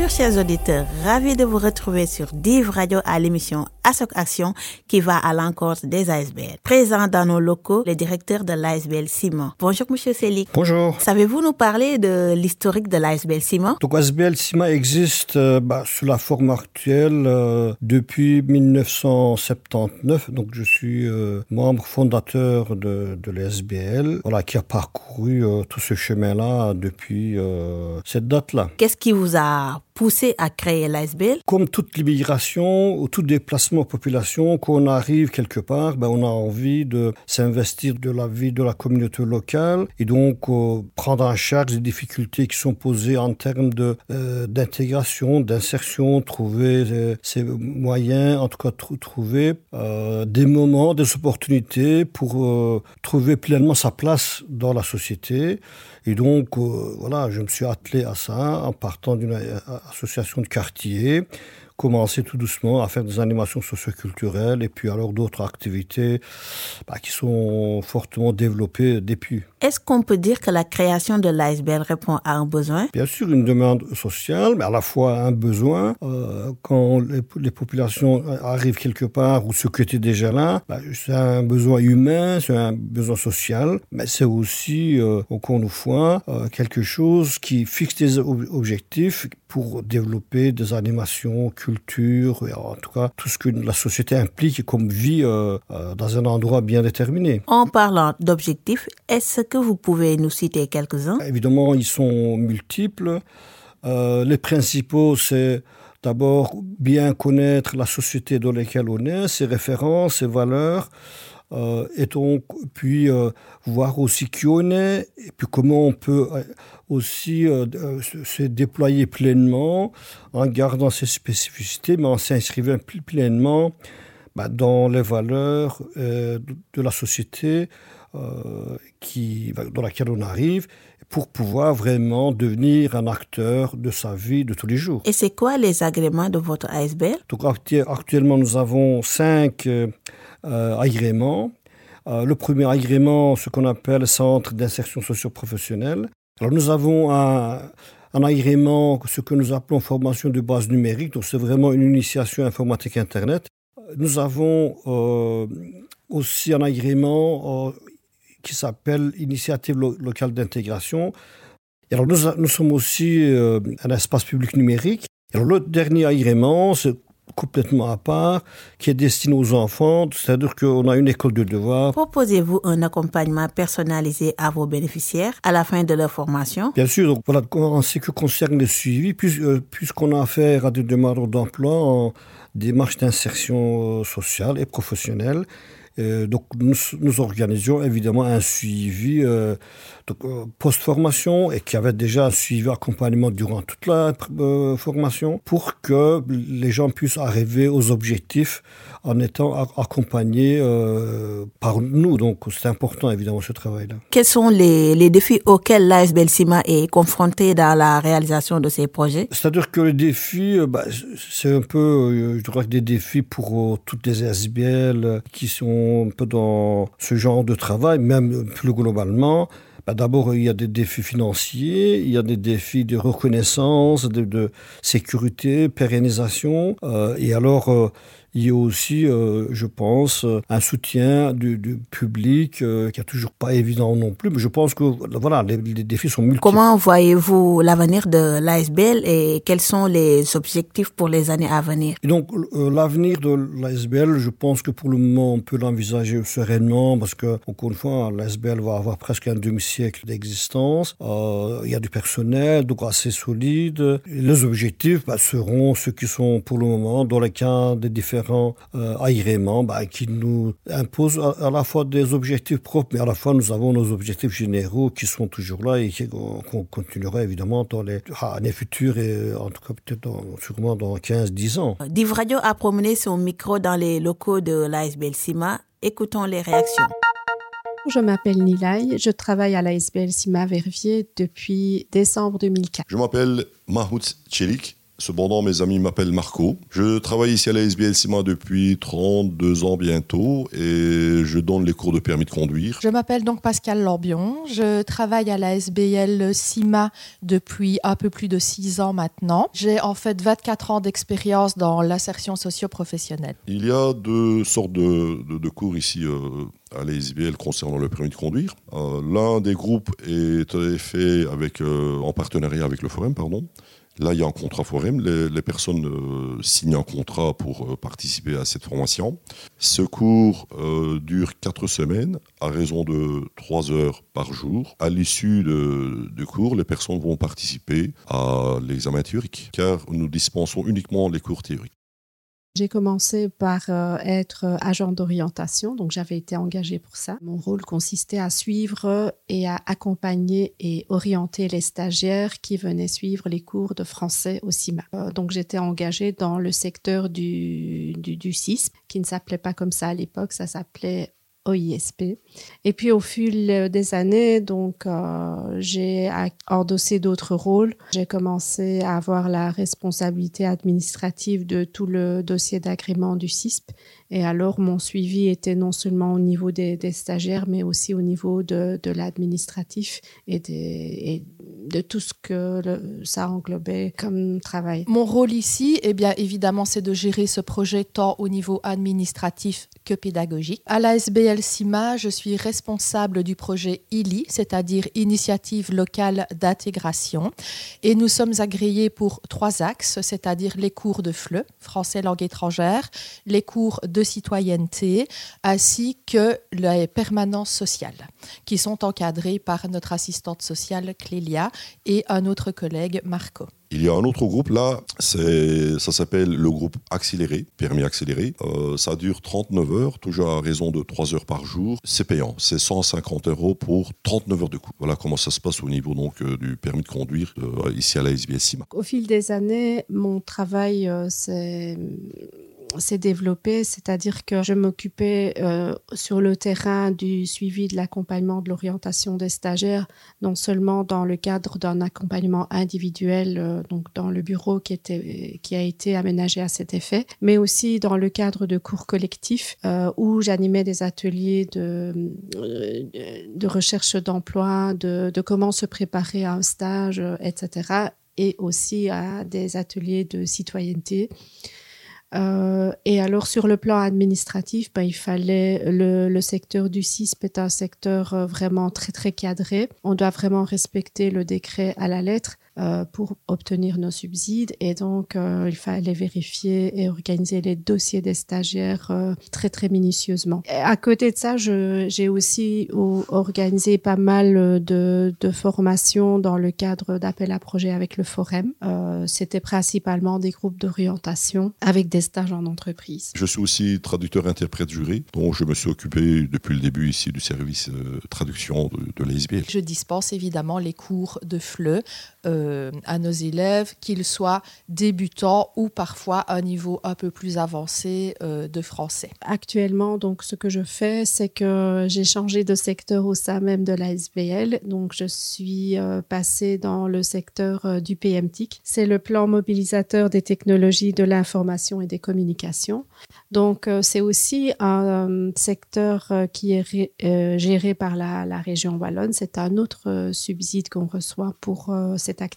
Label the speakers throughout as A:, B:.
A: Bonjour chers auditeurs, ravi de vous retrouver sur Div Radio à l'émission Assoc Action qui va à l'encontre des ASBL. Présent dans nos locaux, le directeur de l'ASBL Ciment. Bonjour monsieur Selik.
B: Bonjour.
A: Savez-vous nous parler de l'historique de l'ASBL Ciment
B: Donc ASBL Ciment existe euh, bah, sous la forme actuelle euh, depuis 1979. Donc je suis euh, membre fondateur de, de l'ASBL, voilà, qui a parcouru tout ce chemin-là depuis cette date-là.
A: Qu'est-ce qui vous a poussé à créer l'ASBL
B: Comme toute l'immigration ou tout déplacement population, quand on arrive quelque part, ben, on a envie de s'investir de la vie de la communauté locale et donc euh, prendre en charge les difficultés qui sont posées en termes de euh, d'intégration, d'insertion, trouver euh, ces moyens, en tout cas tr- trouver euh, des moments, des opportunités pour trouver pleinement sa place dans la société. Et donc, euh, voilà, je me suis attelé à ça en partant d'une euh, association de quartier, commencer tout doucement à faire des animations socioculturelles et puis alors d'autres activités bah, qui sont fortement développées depuis.
A: Est-ce qu'on peut dire que la création de l'ASBL répond à un besoin?
B: Bien sûr, une demande sociale, mais à la fois un besoin. Euh, quand les, les populations arrivent quelque part ou ceux qui étaient déjà là, bah, c'est un besoin humain, c'est un besoin social, mais c'est aussi, euh, encore une fois, euh, quelque chose qui fixe des ob- objectifs pour développer des animations, culture, et en tout cas tout ce que la société implique comme vie dans un endroit bien déterminé.
A: En parlant d'objectifs, est-ce que vous pouvez nous citer quelques-uns?
B: Évidemment, ils sont multiples. Euh, les principaux, c'est d'abord bien connaître la société dans laquelle on est, ses références, ses valeurs, euh, et donc puis euh, voir aussi qui on est, et puis comment on peut aussi se- déployer pleinement en gardant ses spécificités, mais en s'inscrivant pl- pleinement bah, dans les valeurs de- la société qui, bah, dans laquelle on arrive pour pouvoir vraiment devenir un acteur de sa vie de tous les jours.
A: Et c'est quoi les agréments de votre ASBL
B: Donc actu- actuellement, nous avons cinq euh, euh, agréments. Euh, le premier agrément, ce qu'on appelle Centre d'insertion socio-professionnelle. Alors nous avons un, un agrément, ce que nous appelons formation de base numérique, donc c'est vraiment une initiation informatique Internet. Nous avons euh, aussi un agrément euh, qui s'appelle Initiative lo- locale d'intégration. Alors nous, sommes aussi euh, un espace public numérique. Alors le dernier agrément, c'est complètement à part, qui est destiné aux enfants, c'est-à-dire qu'on a une école de devoir.
A: Proposez-vous un accompagnement personnalisé à vos bénéficiaires à la fin de leur formation?
B: Bien sûr, donc voilà, en ce qui concerne le suivi, euh, puisqu'on a affaire à des demandeurs d'emploi en démarche d'insertion euh, sociale et professionnelle, donc nous, nous organisions évidemment un suivi euh, euh, post-formation et qui avait déjà un suivi accompagnement durant toute la euh, formation pour que les gens puissent arriver aux objectifs en étant accompagnés euh, par nous. Donc c'est important évidemment ce travail-là.
A: Quels sont les, les défis auxquels l'ASBL CIMA est confronté dans la réalisation de ces projets?
B: C'est-à-dire que les défis, euh, bah, c'est un peu, euh, je que des défis pour euh, toutes les SBL euh, qui sont un peu dans ce genre de travail, même plus globalement. Bah, D'abord, il y a des défis financiers, il y a des défis de reconnaissance, de, de sécurité, pérennisation. euh, et alors, euh, il y a aussi, euh, je pense, euh, un soutien du, du public euh, qui est toujours pas évident non plus. Mais je pense que voilà, les, les défis sont multiples.
A: Comment voyez-vous l'avenir de l'ASBL et quels sont les objectifs pour les années à venir?
B: Et donc, euh, l'avenir de l'ASBL, je pense que pour le moment, on peut l'envisager sereinement parce que, encore une fois, l'ASBL va avoir presque un demi-siècle d'existence. Il y a du personnel, donc assez solide. Les objectifs bah, seront ceux qui sont pour le moment dans le cas des différents euh, agréments bah, qui nous imposent à, à la fois des objectifs propres, mais à la fois nous avons nos objectifs généraux qui sont toujours là et qu'on continuera évidemment dans les ah, années futures et en tout cas peut-être sûrement dans 15-10 ans.
A: Div Radio a promené son micro dans les locaux de l'ASBL CIMA. Écoutons les réactions.
C: Je m'appelle Nilay, je travaille à l'ASBL Sima Verviers depuis décembre 2004.
D: Je m'appelle Mahmoud Tchelik. Cependant, mes amis m'appellent Marco. Je travaille ici à la SBL CIMA depuis 32 ans bientôt et je donne les cours de permis de conduire.
E: Je m'appelle donc Pascal Lambion. Je travaille à la SBL CIMA depuis un peu plus de 6 ans maintenant. J'ai en fait 24 ans d'expérience dans l'insertion socio-professionnelle.
D: Il y a deux sortes de, cours ici euh, à la SBL concernant le permis de conduire. Euh, l'un des groupes est fait avec, euh, en partenariat avec le Forum, pardon. Là, il y a un contrat forum. Les, personnes euh, signent un contrat pour euh, participer à cette formation. Ce cours euh, dure quatre semaines à raison de trois heures par jour. À l'issue du cours, les personnes vont participer à l'examen théorique, car nous dispensons uniquement les cours théoriques.
C: J'ai commencé par euh, être euh, agent d'orientation, donc j'avais été engagée pour ça. Mon rôle consistait à suivre et à accompagner et orienter les stagiaires qui venaient suivre les cours de français au CIMA. Euh, donc j'étais engagée dans le secteur du, du, du CISP, qui ne s'appelait pas comme ça à l'époque, ça s'appelait OISP. Et puis au fil des années, donc euh, j'ai endossé d'autres rôles. J'ai commencé à avoir la responsabilité administrative de tout le dossier d'agrément du CISP. Et alors mon suivi était non seulement au niveau des, stagiaires, mais aussi au niveau de, l'administratif et, de tout ce que ça englobait comme travail.
E: Mon rôle ici, eh bien évidemment, c'est de gérer ce projet tant au niveau administratif que pédagogique. À la SBL CIMA, je suis responsable du projet ILI, c'est-à-dire Initiative locale d'intégration. Et nous sommes agréés pour trois axes, c'est-à-dire les cours de FLE, français langue étrangère, les cours de citoyenneté, ainsi que les permanences sociales, qui sont encadrées par notre assistante sociale Clélia et un autre collègue Marco.
D: Il y a un autre groupe là, ça s'appelle le groupe accéléré, permis accéléré. Euh, ça dure 39 heures, toujours à raison de 3 heures par jour. C'est payant, c'est 150 euros pour 39 heures de cours. Voilà comment ça se passe au niveau donc euh, du permis de conduire euh, ici à la SBS.
C: Au fil des années, mon travail c'est s'est développé, c'est-à-dire que je m'occupais euh, sur le terrain du suivi de l'accompagnement de l'orientation des stagiaires, non seulement dans le cadre d'un accompagnement individuel, euh, donc dans le bureau qui, était, qui a été aménagé à cet effet, mais aussi dans le cadre de cours collectifs euh, où j'animais des ateliers de, de recherche d'emploi, de, de comment se préparer à un stage, etc., et aussi à des ateliers de citoyenneté. Euh, et alors sur le plan administratif, ben, il fallait le, le, secteur du CISP est un secteur euh, vraiment très très cadré. On doit vraiment respecter le décret à la lettre. Euh, pour obtenir nos subsides. Et donc, euh, il fallait vérifier et organiser les dossiers des stagiaires euh, très, très minutieusement. à côté de ça, j'ai aussi organisé pas mal de, de formations dans le cadre d'appel à projet avec le Forum. C'était principalement des groupes d'orientation avec des stages en entreprise.
D: Je suis aussi traducteur-interprète juré, donc je me suis occupé depuis le début ici du service traduction de, de l'ASBL.
E: Je dispense évidemment les cours de FLE. Euh, à nos élèves, qu'ils soient débutants ou parfois à un niveau un peu plus avancé euh, de français.
C: Actuellement, donc, ce que je fais, c'est que j'ai changé de secteur au sein même de la SBL. Donc, je suis euh, passée dans le secteur du PMTIC. C'est le plan mobilisateur des technologies de l'information et des communications. Donc, c'est aussi un secteur qui est géré par la, la région Wallonne. C'est un autre subside qu'on reçoit pour cette activité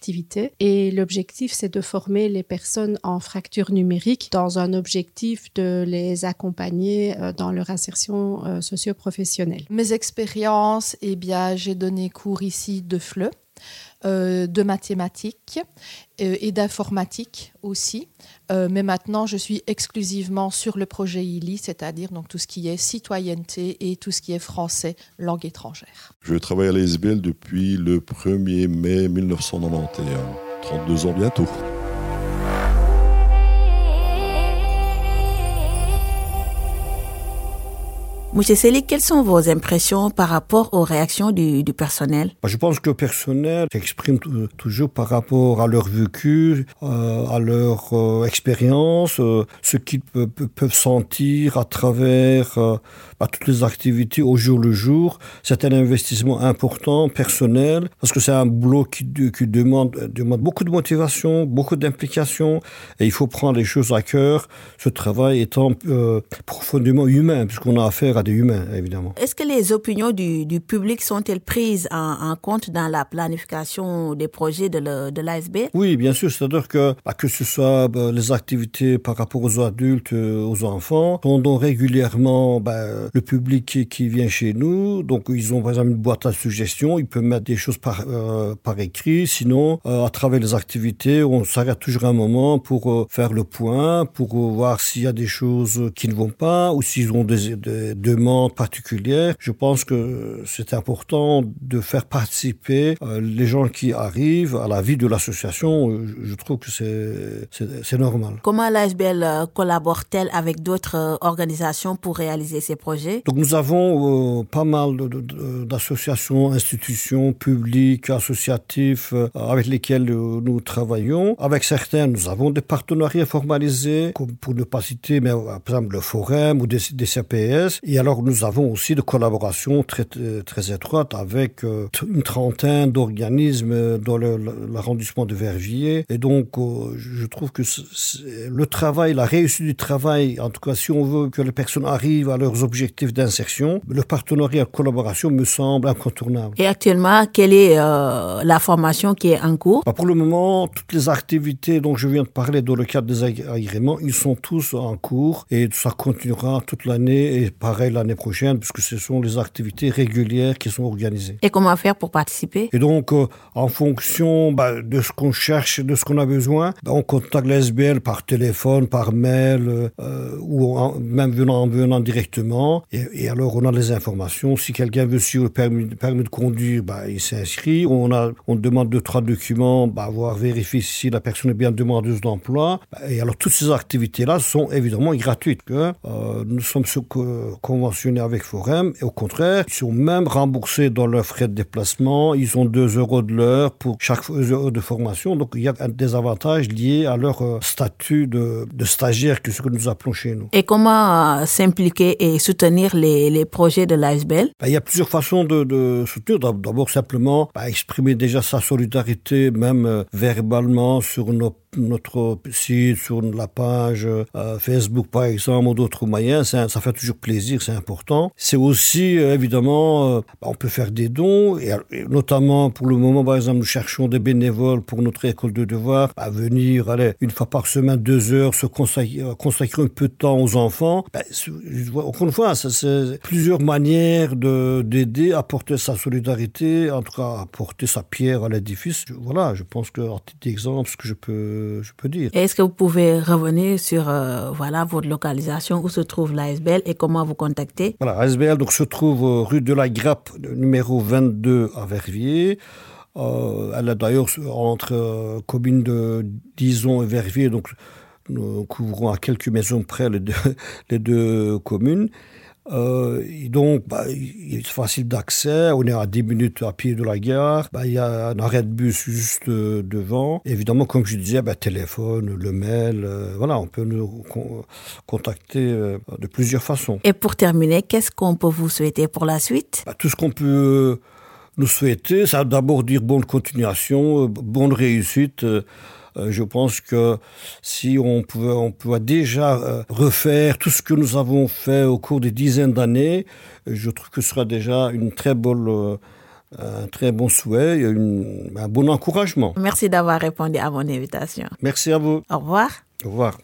C: et l'objectif, c'est de former les personnes en fracture numérique dans un objectif de les accompagner euh, dans leur insertion euh, socio-professionnelle.
E: Mes expériences, eh bien, j'ai donné cours ici de FLE. Euh, de mathématiques et d'informatique aussi. mais maintenant, je suis exclusivement sur le projet ILI, c'est-à-dire donc tout ce qui est citoyenneté et tout ce qui est français, langue étrangère.
D: Je travaille à l'ESBL depuis le 1er mai 1991, 32 ans bientôt.
A: Monsieur Selig, quelles sont vos impressions par rapport aux réactions du, personnel?
B: Bah, Je pense que le personnel s'exprime toujours par rapport à leur vécu, euh, à leur euh, expérience, euh, ce qu'ils peuvent sentir à travers bah, toutes les activités au jour le jour. C'est un investissement important, personnel, parce que c'est un boulot qui, demande, demande beaucoup de motivation, beaucoup d'implication, et il faut prendre les choses à cœur, ce travail étant profondément humain, puisqu'on a affaire à des humains, évidemment.
A: Est-ce que les opinions du, public sont-elles prises en, compte dans la planification des projets de l'ASB
B: Oui, bien sûr. C'est-à-dire que, bah, que ce soit bah, les activités par rapport aux adultes, euh, aux enfants, pendant régulièrement bah, le public qui, vient chez nous. Donc, ils ont par exemple une boîte à suggestions. Ils peuvent mettre des choses par, euh, par écrit. Sinon, euh, à travers les activités, on s'arrête toujours un moment pour faire le point, pour voir s'il y a des choses qui ne vont pas ou s'ils ont des, des, des demande particulière. Je pense que c'est important de faire participer euh, les gens qui arrivent à la vie de l'association. Je trouve que c'est normal.
A: Comment l'ASBL euh, collabore-t-elle avec d'autres euh, organisations pour réaliser ces projets?
B: Donc nous avons pas mal d'associations, institutions publiques, associatives avec lesquelles nous travaillons. Avec certains, nous avons des partenariats formalisés, comme pour ne pas citer, mais par exemple le Forum ou des, des CPS. Et alors nous avons aussi des collaborations très, très étroites avec euh, une trentaine d'organismes dans l'arrondissement de Verviers. Et donc, euh, je trouve que le travail, la réussite du travail, en tout cas, si on veut que les personnes arrivent à leurs objectifs d'insertion, le partenariat, de collaboration me semble incontournable.
A: Et actuellement, quelle est euh, la formation qui est en cours?
B: Bah, Pour le moment, toutes les activités dont je viens de parler dans le cadre des agréments, ils sont tous en cours et ça continuera toute l'année et pareil l'année prochaine, puisque ce sont les activités régulières qui sont organisées.
A: Et comment faire pour participer?
B: Et donc, euh, en fonction bah, de ce qu'on cherche, de ce qu'on a besoin, bah, on contacte l'SBL par téléphone, par mail, euh, ou même venant, en venant directement. Et, alors, on a les informations. Si quelqu'un veut suivre le permis, permis de conduire, bah, il s'inscrit. On, a, on demande deux, trois documents, bah, voir vérifier si la personne est bien demandeuse d'emploi. Et alors, toutes ces activités-là sont évidemment gratuites. Que, euh, nous sommes conventionnés avec Forum et au contraire, ils sont même remboursés dans leurs frais de déplacement. Ils ont 2 euros de l'heure pour chaque heure de formation. Donc il y a des avantages liés à leur euh, statut de, de stagiaire, que ce que nous appelons chez nous.
A: Et comment euh, s'impliquer et soutenir les, les projets de l'ASBL
B: ben, Il y a plusieurs façons de, de soutenir. D'abord simplement ben, exprimer déjà sa solidarité, même euh, verbalement sur nos notre site, sur la page euh, Facebook par exemple, ou d'autres moyens, ça, fait toujours plaisir, c'est important. C'est aussi, euh, évidemment, euh, bah, on peut faire des dons, et, notamment pour le moment, par exemple, nous cherchons des bénévoles pour notre école de devoir à venir, allez, une fois par semaine, deux heures, se consacrer, consacrer un peu de temps aux enfants. Bah, encore une fois, c'est plusieurs manières d'aider, apporter sa solidarité, en tout cas, apporter sa pierre à l'édifice. Voilà, je pense que, en titre d'exemple, ce que je peux je peux dire.
A: Est-ce que vous pouvez revenir sur euh, voilà, votre localisation, où se trouve l'ASBL et comment vous contacter?
B: Voilà, l'ASBL donc, se trouve euh, rue de la Grappe, numéro 22 à Verviers. Euh, elle est d'ailleurs entre communes de Dison et Verviers, donc nous couvrons à quelques maisons près les deux, les deux communes. Euh, donc, bah, il est facile d'accès. On est à 10 minutes à pied de la gare. Bah, il y a un arrêt de bus juste euh, devant. Évidemment, comme je disais, bah, téléphone, le mail, euh, voilà, on peut nous contacter de plusieurs façons.
A: Et pour terminer, qu'est-ce qu'on peut vous souhaiter pour la suite?
B: Tout ce qu'on peut nous souhaiter, c'est d'abord dire bonne continuation, bonne réussite. Euh, je pense que si on pouvait, on pouvait déjà euh, refaire tout ce que nous avons fait au cours des dizaines d'années, je trouve que ce sera déjà une très bonne euh, un très bon souhait, une, un bon encouragement.
A: Merci d'avoir répondu à mon invitation.
B: Merci à vous.
A: Au revoir.
B: Au revoir.